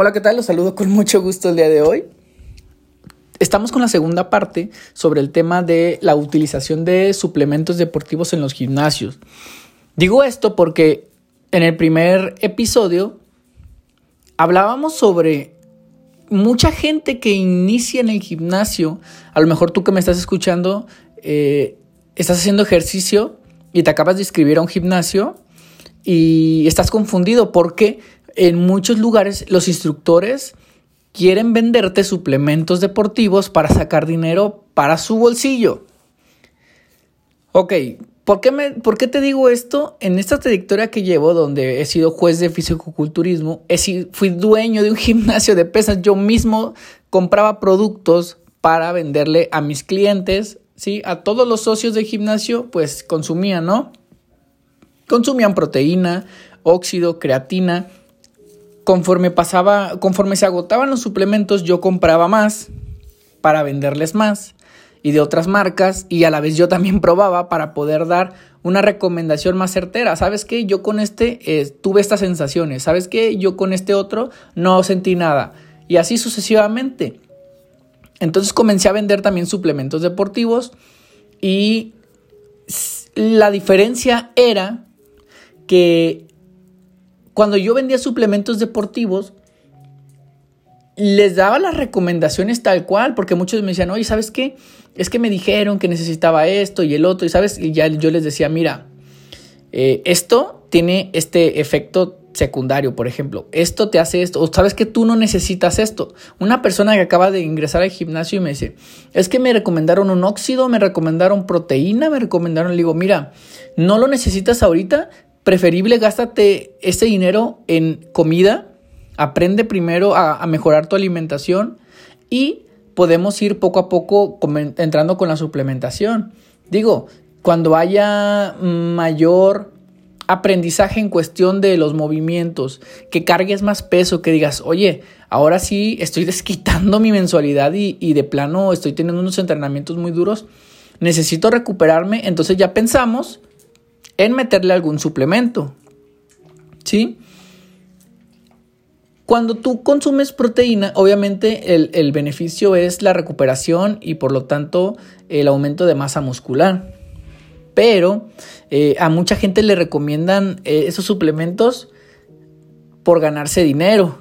Hola, ¿qué tal? Los saludo con mucho gusto el día de hoy. Estamos con la segunda parte sobre el tema de la utilización de suplementos deportivos en los gimnasios. Digo esto porque en el primer episodio hablábamos sobre mucha gente que inicia en el gimnasio. A lo mejor tú que me estás escuchando, eh, estás haciendo ejercicio y te acabas de inscribir a un gimnasio y estás confundido porque en muchos lugares los instructores quieren venderte suplementos deportivos para sacar dinero para su bolsillo. Ok, ¿por qué, me, ¿por qué te digo esto? En esta trayectoria que llevo, donde he sido juez de fisicoculturismo, he fui dueño de un gimnasio de pesas, yo mismo compraba productos para venderle a mis clientes, ¿sí? A todos los socios del gimnasio, pues consumían, ¿no? Consumían proteína, óxido, creatina Conforme pasaba, conforme se agotaban los suplementos, yo compraba más para venderles más y de otras marcas y a la vez yo también probaba para poder dar una recomendación más certera. ¿Sabes qué? Yo con este eh, tuve estas sensaciones. ¿Sabes qué? Yo con este otro no sentí nada. Y así sucesivamente. Entonces comencé a vender también suplementos deportivos y la diferencia era que cuando yo vendía suplementos deportivos, les daba las recomendaciones tal cual, porque muchos me decían, oye, ¿sabes qué? Es que me dijeron que necesitaba esto y el otro, y sabes, y ya yo les decía, mira, eh, esto tiene este efecto secundario, por ejemplo, esto te hace esto, o sabes que tú no necesitas esto. Una persona que acaba de ingresar al gimnasio y me dice, es que me recomendaron un óxido, me recomendaron proteína, me recomendaron, le digo, mira, no lo necesitas ahorita, preferible gástate ese dinero en comida, aprende primero a, mejorar tu alimentación y podemos ir poco a poco entrando con la suplementación. Digo, cuando haya mayor aprendizaje en cuestión de los movimientos, que cargues más peso, que digas, oye, ahora sí estoy desquitando mi mensualidad y, y, de plano estoy teniendo unos entrenamientos muy duros, necesito recuperarme, entonces ya pensamos en meterle algún suplemento. ¿Sí? Cuando tú consumes proteína, obviamente el, beneficio es la recuperación y por lo tanto el aumento de masa muscular. Pero eh, a mucha gente le recomiendan eh, esos suplementos por ganarse dinero.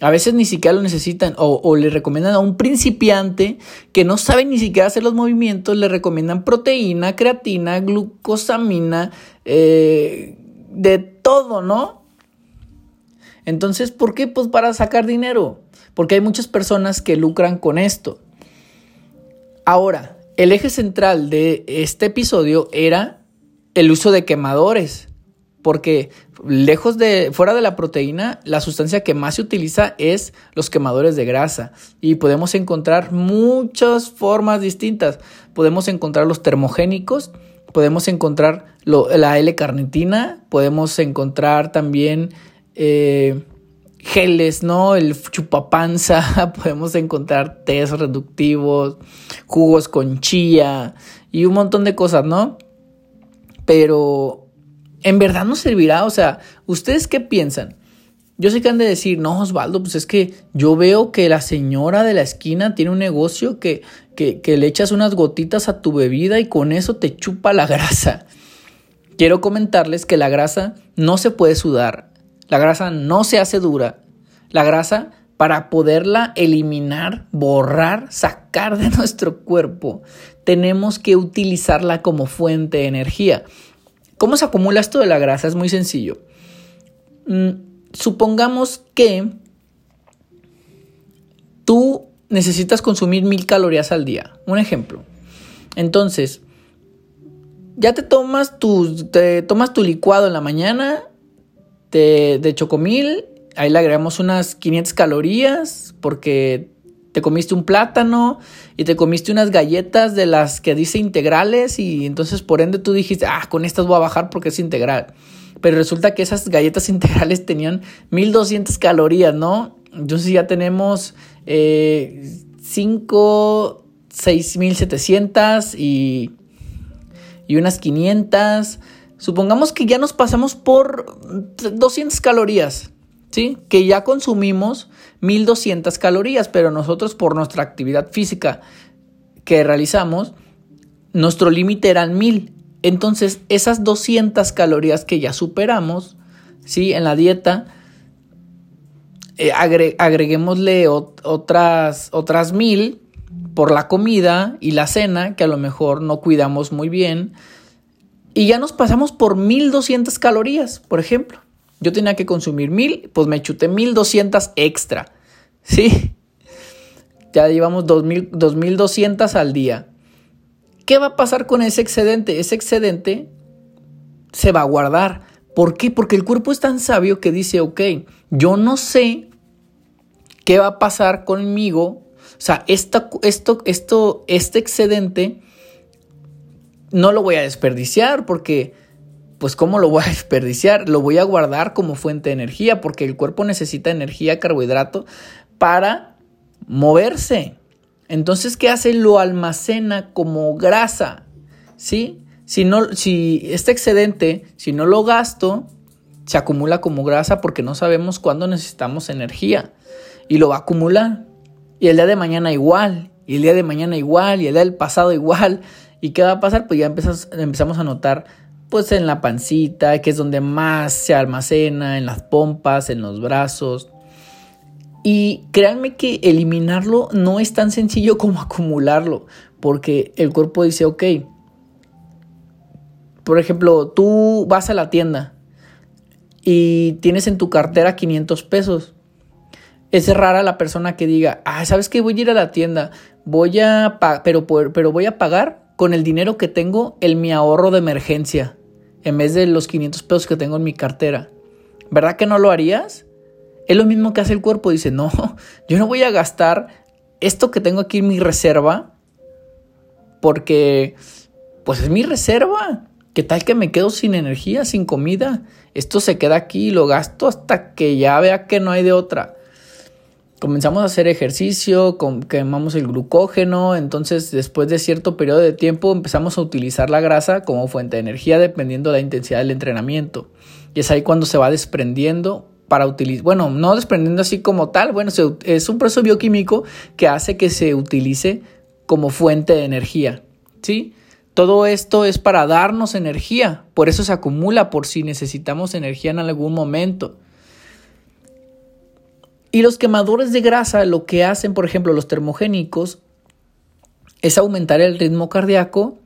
A veces ni siquiera lo necesitan o, le recomiendan a un principiante que no sabe ni siquiera hacer los movimientos, le recomiendan proteína, creatina, glucosamina, eh, de todo, ¿no? Entonces, ¿por qué? Pues para sacar dinero, porque hay muchas personas que lucran con esto. Ahora, el eje central de este episodio era el uso de quemadores porque lejos de, fuera de la proteína, la sustancia que más se utiliza es los quemadores de grasa y podemos encontrar muchas formas distintas. Podemos encontrar los termogénicos, podemos encontrar la L-carnitina, podemos encontrar también eh, geles, ¿no? El chupapanza, podemos encontrar tés reductivos, jugos con chía y un montón de cosas, ¿no? Pero ¿En verdad nos servirá? O sea, ¿ustedes qué piensan? Yo sé que han de decir, no, Osvaldo, pues es que yo veo que la señora de la esquina tiene un negocio que, que, que le echas unas gotitas a tu bebida y con eso te chupa la grasa. Quiero comentarles que la grasa no se puede sudar, la grasa no se hace dura, la grasa para poderla eliminar, borrar, sacar de nuestro cuerpo, tenemos que utilizarla como fuente de energía. ¿Cómo se acumula esto de la grasa? Es muy sencillo. Mm, supongamos que tú necesitas consumir mil calorías al día. Un ejemplo. Entonces, ya te tomas tu, te tomas tu licuado en la mañana de, de chocomil. Ahí le agregamos unas 500 calorías porque te comiste un plátano y te comiste unas galletas de las que dice integrales y entonces por ende tú dijiste, ah, con estas voy a bajar porque es integral. Pero resulta que esas galletas integrales tenían 1200 calorías, ¿no? Entonces ya tenemos eh, 5, 6700 y, y unas 500. Supongamos que ya nos pasamos por 200 calorías. Que ya consumimos 1200 calorías, pero nosotros por nuestra actividad física que realizamos, nuestro límite eran 1000. Entonces, esas 200 calorías que ya superamos, ¿sí? En la dieta, eh, agreguémosle otras, otras 1000 por la comida y la cena, que a lo mejor no cuidamos muy bien, y ya nos pasamos por 1200 calorías, por ejemplo. Yo tenía que consumir 1000, pues me chuté 1200 extra. ¿Sí? Ya llevamos 2000, 2200 al día. ¿Qué va a pasar con ese excedente? Ese excedente se va a guardar. ¿Por qué? Porque el cuerpo es tan sabio que dice, ok, yo no sé qué va a pasar conmigo. O sea, esto, esto, esto, este excedente no lo voy a desperdiciar porque, pues, ¿cómo lo voy a desperdiciar? Lo voy a guardar como fuente de energía porque el cuerpo necesita energía, carbohidrato para moverse. Entonces, ¿qué hace? Lo almacena como grasa, ¿sí? Si, no, si este excedente, si no lo gasto, se acumula como grasa porque no sabemos cuándo necesitamos energía y lo va a acumular. Y el día de mañana igual, y el día de mañana igual, y el día del pasado igual. ¿Y qué va a pasar? Pues ya empezamos a notar pues en la pancita, que es donde más se almacena, en las pompas, en los brazos, y créanme que eliminarlo no es tan sencillo como acumularlo, porque el cuerpo dice, ok, por ejemplo, tú vas a la tienda y tienes en tu cartera 500 pesos. Es rara la persona que diga, ah, ¿sabes qué? Voy a ir a la tienda, voy a, pero, pero voy a pagar con el dinero que tengo en mi ahorro de emergencia, en vez de los 500 pesos que tengo en mi cartera. ¿Verdad que no lo harías? Es lo mismo que hace el cuerpo. Dice, no, yo no voy a gastar esto que tengo aquí en mi reserva porque pues es mi reserva. ¿Qué tal que me quedo sin energía, sin comida? Esto se queda aquí y lo gasto hasta que ya vea que no hay de otra. Comenzamos a hacer ejercicio, quemamos el glucógeno, entonces después de cierto periodo de tiempo empezamos a utilizar la grasa como fuente de energía dependiendo de la intensidad del entrenamiento. Y es ahí cuando se va desprendiendo para utilizar, bueno, no desprendiendo así como tal, bueno, es un proceso bioquímico que hace que se utilice como fuente de energía, ¿sí? Todo esto es para darnos energía, por eso se acumula por si necesitamos energía en algún momento. Y los quemadores de grasa lo que hacen, por ejemplo, los termogénicos, es aumentar el ritmo cardíaco,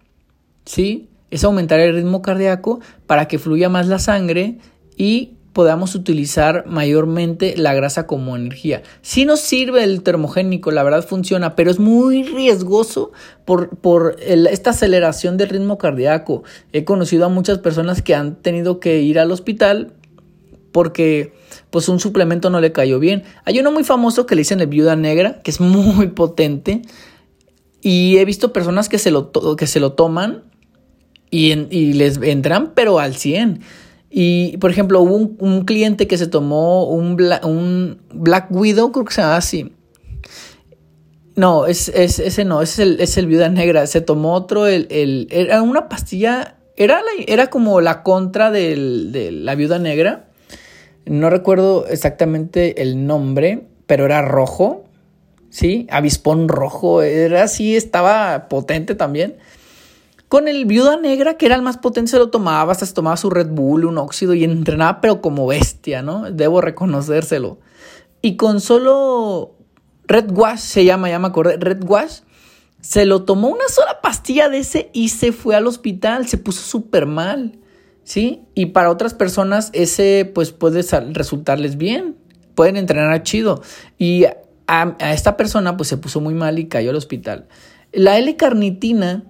¿sí? Es aumentar el ritmo cardíaco para que fluya más la sangre y podamos utilizar mayormente la grasa como energía. Si nos sirve el termogénico, la verdad funciona, pero es muy riesgoso por, por esta aceleración del ritmo cardíaco. He conocido a muchas personas que han tenido que ir al hospital porque pues un suplemento no le cayó bien. Hay uno muy famoso que le dicen el viuda negra, que es muy potente. Y he visto personas que se lo, que se lo toman y, les entran pero al 100. Y, por ejemplo, hubo un, cliente que se tomó un, Black Widow, creo que se llama así. No, es, ese no, es el, es el Viuda Negra. Se tomó otro, el, era una pastilla, era como la contra de la Viuda Negra. No recuerdo exactamente el nombre, pero era rojo, ¿sí? Avispón rojo, era así, estaba potente también. Con el Viuda Negra, que era el más potente, se lo tomaba, hasta se tomaba su Red Bull, un óxido y entrenaba, pero como bestia, ¿no? Debo reconocérselo. Y con solo Red Wash, se llama, ya me acordé, Red Wash, se lo tomó una sola pastilla de ese y se fue al hospital, se puso súper mal, ¿sí? Y para otras personas ese pues puede resultarles bien, pueden entrenar chido. Y a, esta persona pues se puso muy mal y cayó al hospital. La L-carnitina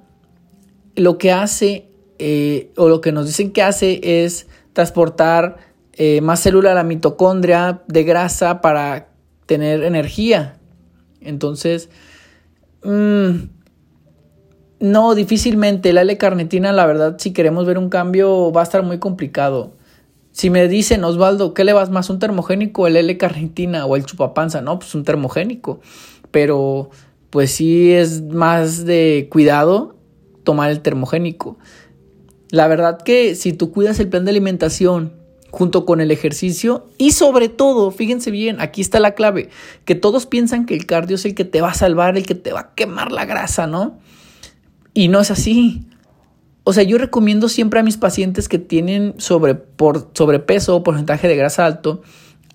lo que hace, eh, o lo que nos dicen que hace, es transportar eh, más célula a la mitocondria de grasa para tener energía. Entonces, mm, no, difícilmente. La L-carnitina, la verdad, si queremos ver un cambio, va a estar muy complicado. Si me dicen, Osvaldo, ¿qué le vas más? ¿Un termogénico, el L-carnitina o el chupapanza? No, pues un termogénico. Pero, pues sí es más de cuidado tomar el termogénico. La verdad que si tú cuidas el plan de alimentación, junto con el ejercicio y sobre todo, fíjense bien, aquí está la clave, que todos piensan que el cardio es el que te va a salvar, el que te va a quemar la grasa, ¿no? Y no es así. O sea, yo recomiendo siempre a mis pacientes que tienen sobre, por, sobrepeso o porcentaje de grasa alto,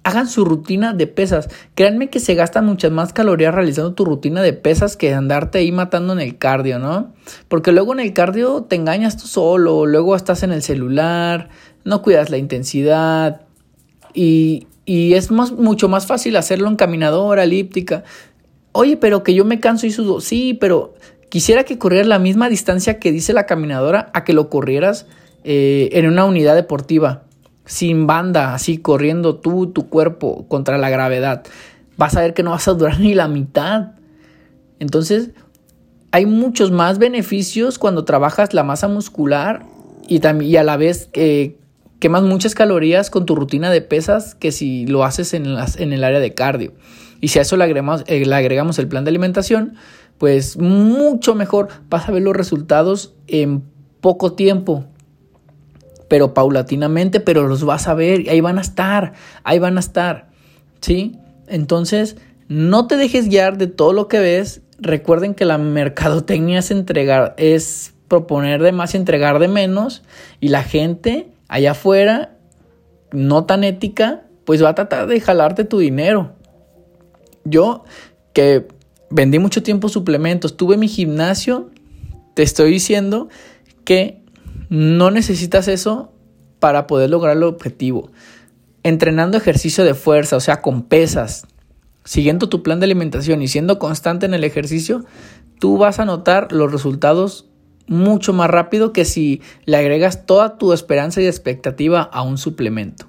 hagan su rutina de pesas. Créanme que se gastan muchas más calorías realizando tu rutina de pesas que andarte ahí matando en el cardio, ¿no? Porque luego en el cardio te engañas tú solo, luego estás en el celular, no cuidas la intensidad y, es mucho más fácil hacerlo en caminadora, elíptica. Oye, pero que yo me canso y sudo. Sí, pero quisiera que corrieras la misma distancia que dice la caminadora a que lo corrieras eh, en una unidad deportiva sin banda, así corriendo tú, tu cuerpo contra la gravedad, vas a ver que no vas a durar ni la mitad. Entonces, hay muchos más beneficios cuando trabajas la masa muscular y, y a la vez eh, quemas muchas calorías con tu rutina de pesas que si lo haces en, las, en el área de cardio. Y si a eso le eh, le agregamos el plan de alimentación, pues mucho mejor vas a ver los resultados en poco tiempo pero paulatinamente, pero los vas a ver, ahí van a estar, ahí van a estar, ¿sí? Entonces, no te dejes guiar de todo lo que ves. Recuerden que la mercadotecnia es entregar, es proponer de más y entregar de menos, y la gente allá afuera, no tan ética, pues va a tratar de jalarte tu dinero. Yo, que vendí mucho tiempo suplementos, tuve mi gimnasio, te estoy diciendo que no necesitas eso para poder lograr el objetivo. Entrenando ejercicio de fuerza, o sea, con pesas, siguiendo tu plan de alimentación y siendo constante en el ejercicio, tú vas a notar los resultados mucho más rápido que si le agregas toda tu esperanza y expectativa a un suplemento.